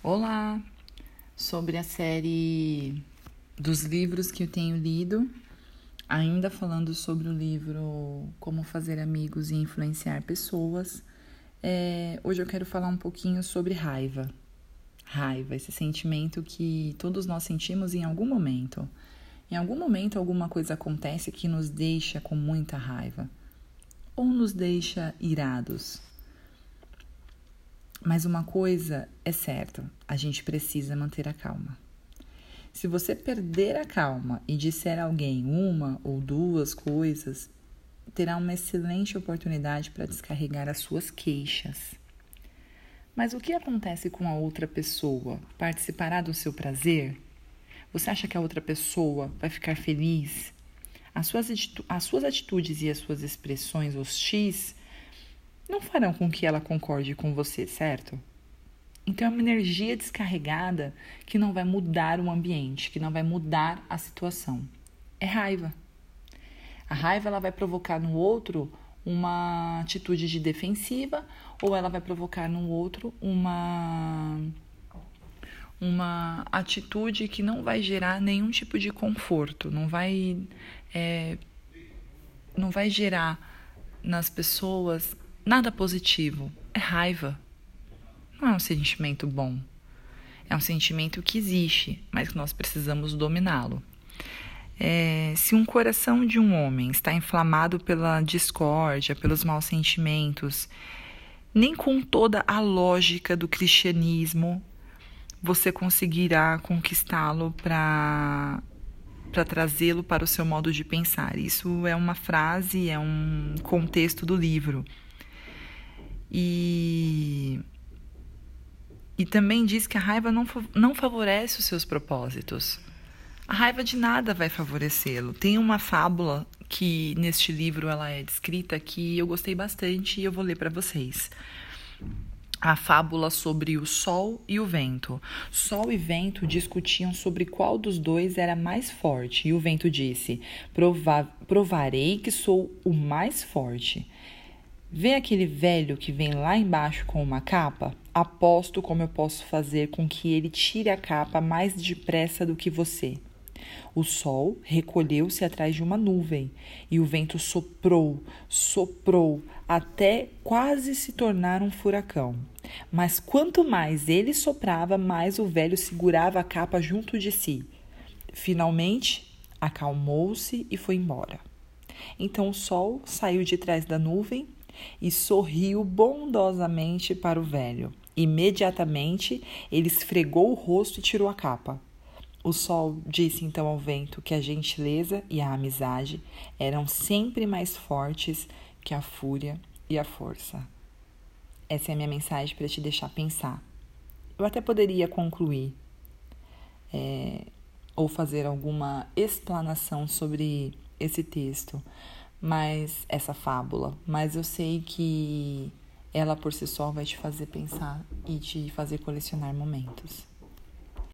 Olá! Sobre a série dos livros que eu tenho lido, ainda falando sobre o livro Como Fazer Amigos e Influenciar Pessoas, é, hoje eu quero falar um pouquinho sobre raiva. Raiva, esse sentimento que todos nós sentimos em algum momento. Em algum momento, alguma coisa acontece que nos deixa com muita raiva ou nos deixa irados mas uma coisa é certa: a gente precisa manter a calma. Se você perder a calma e disser a alguém uma ou duas coisas, terá uma excelente oportunidade para descarregar as suas queixas. Mas o que acontece com a outra pessoa? Participará do seu prazer? Você acha que a outra pessoa vai ficar feliz? As suas, as suas atitudes e as suas expressões hostis não farão com que ela concorde com você, certo? Então é uma energia descarregada que não vai mudar o ambiente, que não vai mudar a situação. É raiva. A raiva ela vai provocar no outro uma atitude de defensiva ou ela vai provocar no outro uma uma atitude que não vai gerar nenhum tipo de conforto, não vai é, não vai gerar nas pessoas nada positivo, é raiva. Não é um sentimento bom. É um sentimento que existe, mas que nós precisamos dominá-lo. É, se um coração de um homem está inflamado pela discórdia, pelos maus sentimentos, nem com toda a lógica do cristianismo você conseguirá conquistá-lo para para trazê-lo para o seu modo de pensar. Isso é uma frase, é um contexto do livro. E, e também diz que a raiva não, não favorece os seus propósitos. A raiva de nada vai favorecê-lo. Tem uma fábula que neste livro ela é descrita que eu gostei bastante e eu vou ler para vocês. A fábula sobre o sol e o vento. Sol e vento discutiam sobre qual dos dois era mais forte, e o vento disse: Prova Provarei que sou o mais forte. Vê aquele velho que vem lá embaixo com uma capa? Aposto como eu posso fazer com que ele tire a capa mais depressa do que você. O sol recolheu-se atrás de uma nuvem e o vento soprou, soprou, até quase se tornar um furacão. Mas quanto mais ele soprava, mais o velho segurava a capa junto de si. Finalmente, acalmou-se e foi embora. Então o sol saiu de trás da nuvem e sorriu bondosamente para o velho. Imediatamente ele esfregou o rosto e tirou a capa. O sol disse então ao vento que a gentileza e a amizade eram sempre mais fortes que a fúria e a força. Essa é a minha mensagem para te deixar pensar. Eu até poderia concluir é, ou fazer alguma explanação sobre esse texto, mas essa fábula, mas eu sei que ela por si só vai te fazer pensar e te fazer colecionar momentos.